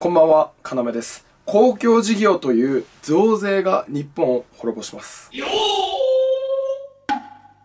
こんばんは、かなめです。公共事業という増税が日本を滅ぼします。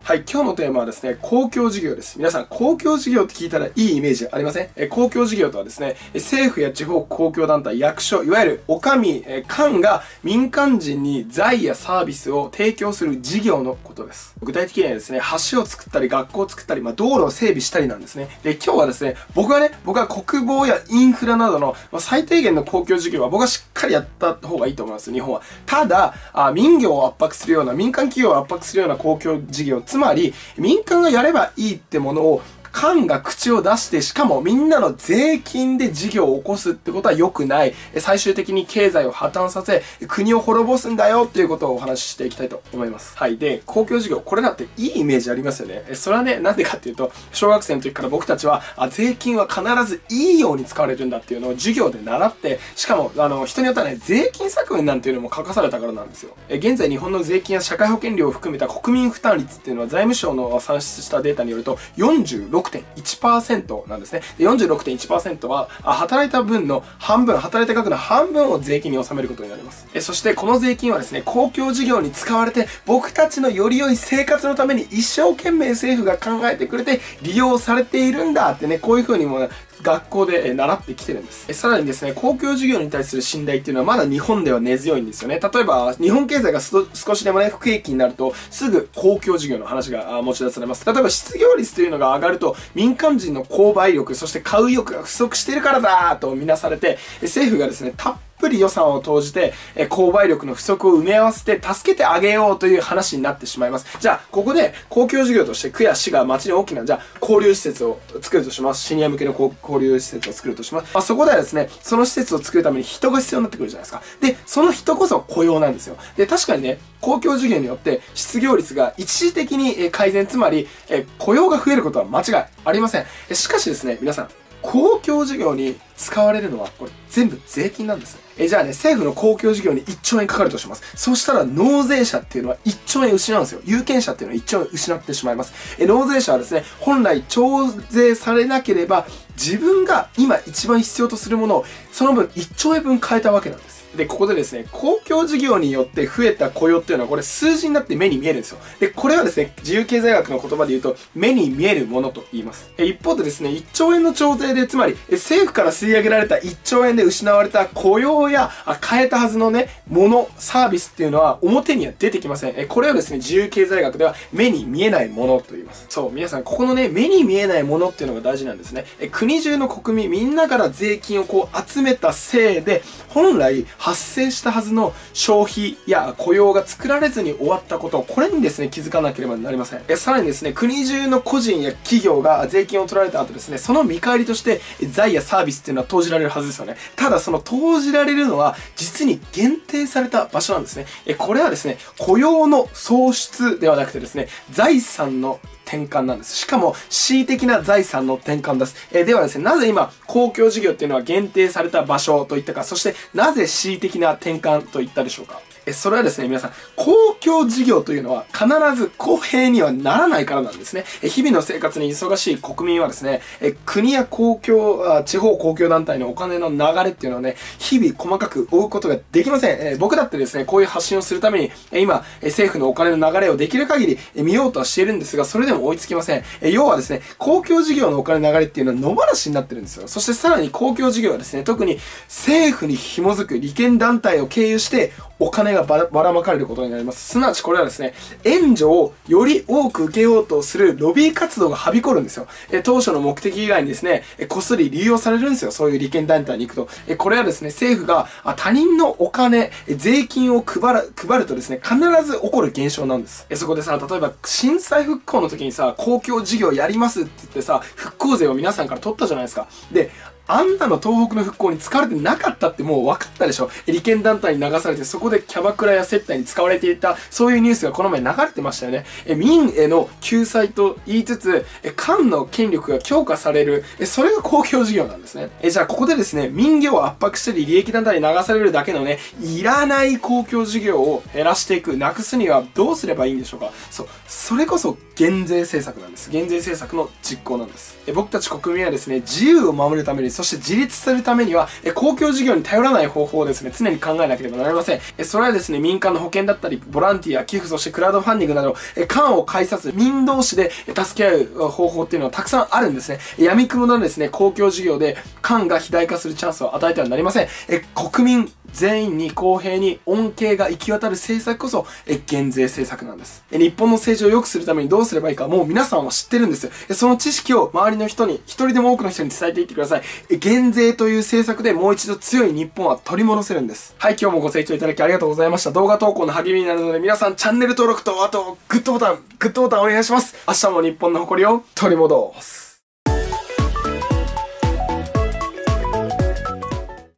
はい、今日のテーマはですね、公共事業です。皆さん、公共事業って聞いたらいいイメージありません？え公共事業とはですね、政府や地方公共団体、役所、いわゆるお上、え官が民間人に財やサービスを提供する事業のことです。具体的にはですね、橋を作ったり、学校を作ったり、まあ、道路を整備したりなんですね。で、今日はですね、僕はね、僕は国防やインフラなどの、ま、最低限の公共事業は僕はしっかりやった方がいいと思います、日本は。ただ、あ民業を圧迫するような、民間企業を圧迫するような公共事業、つまり、民間がやればいいってものを、官が口を出して、しかもみんなの税金で事業を起こすってことは良くない。最終的に経済を破綻させ、国を滅ぼすんだよっていうことをお話ししていきたいと思います。はい。で、公共事業、これだっていいイメージありますよね。それはね、なんでかっていうと、小学生の時から僕たちは、あ税金は必ずいいように使われるんだっていうのを授業で習って、しかも、あの、人によってはね、税金削減なんていうのも書かされたからなんですよ。え現在日本の税金や社会保険料を含めた国民負担率っていうのは財務省の算出したデータによると46 46.1%なんですね。で46.1%は働いた分の半分、働いた額の半分を税金に納めることになります。えそしてこの税金はですね、公共事業に使われて僕たちのより良い生活のために一生懸命政府が考えてくれて利用されているんだってね、こういう風にもね学校で習ってきてるんです。さらにですね、公共事業に対する信頼っていうのはまだ日本では根強いんですよね。例えば、日本経済が少しでもね、不景気になると、すぐ公共事業の話が持ち出されます。例えば、失業率というのが上がると、民間人の購買力、そして買う意欲が不足しているからだと見なされて、政府がですね、たっぷり予算を投じて、え購買力の不足を埋め合わせて助けてあげようという話になってしまいます。じゃあ、ここで公共事業として区や市が町に大きな、じゃあ、交流施設を作るとします。シニア向けの交流施設を作るとします。まあ、そこではですね、その施設を作るために人が必要になってくるじゃないですか。で、その人こそ雇用なんですよ。で、確かにね、公共事業によって失業率が一時的に改善、つまり、え雇用が増えることは間違いありません。しかしですね、皆さん、公共事業に使われるのは、これ全部税金なんです。え、じゃあね、政府の公共事業に1兆円かかるとします。そしたら納税者っていうのは1兆円失うんですよ。有権者っていうのは1兆円失ってしまいます。え、納税者はですね、本来徴税されなければ、自分が今一番必要とするものを、その分1兆円分変えたわけなんです。で、ここでですね、公共事業によって増えた雇用っていうのは、これ数字になって目に見えるんですよ。で、これはですね、自由経済学の言葉で言うと、目に見えるものと言います。え一方でですね、1兆円の徴税で、つまり、政府から吸い上げられた1兆円で失われた雇用や、あ変えたはずのね、もの、サービスっていうのは表には出てきません。えこれをですね、自由経済学では目に見えないものと言います。そう、皆さん、ここのね、目に見えないものっていうのが大事なんですね。え国中の国民、みんなから税金をこう集めたせいで、本来発生したはずの消費や雇用が作られずに終わったこと、これにですね、気づかなければなりません。えさらにですね、国中の個人や企業が税金を取られた後ですね、その見返りとして、財やサービスっていうのは投じられるはずですよね。ただ、その投じられるのは、実に限定された場所なんですね。えこれはですね、雇用の創出ではなくてですね、財産の転換なんです。しかも、恣意的な財産の転換です。えーではですね、なぜ今、公共事業っていうのは限定された場所といったか、そして、なぜ恣意的な転換といったでしょうか？えそれはですね、皆さん、公共事業というのは必ず公平にはならないからなんですね。え日々の生活に忙しい国民はですね、え国や公共あ、地方公共団体のお金の流れっていうのをね、日々細かく追うことができません。え僕だってですね、こういう発信をするために、え今、え政府のお金の流れをできる限りえ見ようとはしているんですが、それでも追いつきません。え要はですね、公共事業のお金の流れっていうのは野放しになってるんですよ。そしてさらに公共事業はですね、特に政府に紐づく利権団体を経由して、お金がばばらまかれることになります。すなわちこれはですね、援助をより多く受けようとするロビー活動がはびこるんですよ。え当初の目的以外にですね、えこっそり利用されるんですよ。そういう利権団体に行くと。えこれはですね、政府があ他人のお金、税金を配る、配るとですね、必ず起こる現象なんです。えそこでさ、例えば震災復興の時にさ、公共事業やりますって言ってさ、復興税を皆さんから取ったじゃないですか。で、あんなの東北の復興に使われてなかったってもう分かったでしょ。利権団体に流されてそこでキャバクラや接待に使われていたそういうニュースがこの前流れてましたよね。え民への救済と言いつつえ官の権力が強化される。えそれが公共事業なんですね。えじゃあここでですね民業を圧迫したり利益団体に流されるだけのねいらない公共事業を減らしていく。なくすにはどうすればいいんでしょうか。そうそれこそ減税政策なんです。減税政策の実行なんです。え僕たち国民はですね自由を守るためにそして自立するためには、え公共事業に頼らない方法をですね、常に考えなければなりません。えそれはですね、民間の保険だったり、ボランティア、寄付、そしてクラウドファンディングなど、え官を介さず、民同士で助け合う方法っていうのはたくさんあるんですね。闇雲のですね、公共事業で官が肥大化するチャンスを与えてはなりません。え国民全員に公平に恩恵が行き渡る政策こそ、え、減税政策なんです。え、日本の政治を良くするためにどうすればいいか、もう皆さんは知ってるんです。え、その知識を周りの人に、一人でも多くの人に伝えていってください。減税という政策でもう一度強い日本は取り戻せるんです。はい、今日もご清聴いただきありがとうございました。動画投稿の励みになるので、皆さんチャンネル登録と、あと、グッドボタン、グッドボタンお願いします。明日も日本の誇りを取り戻す。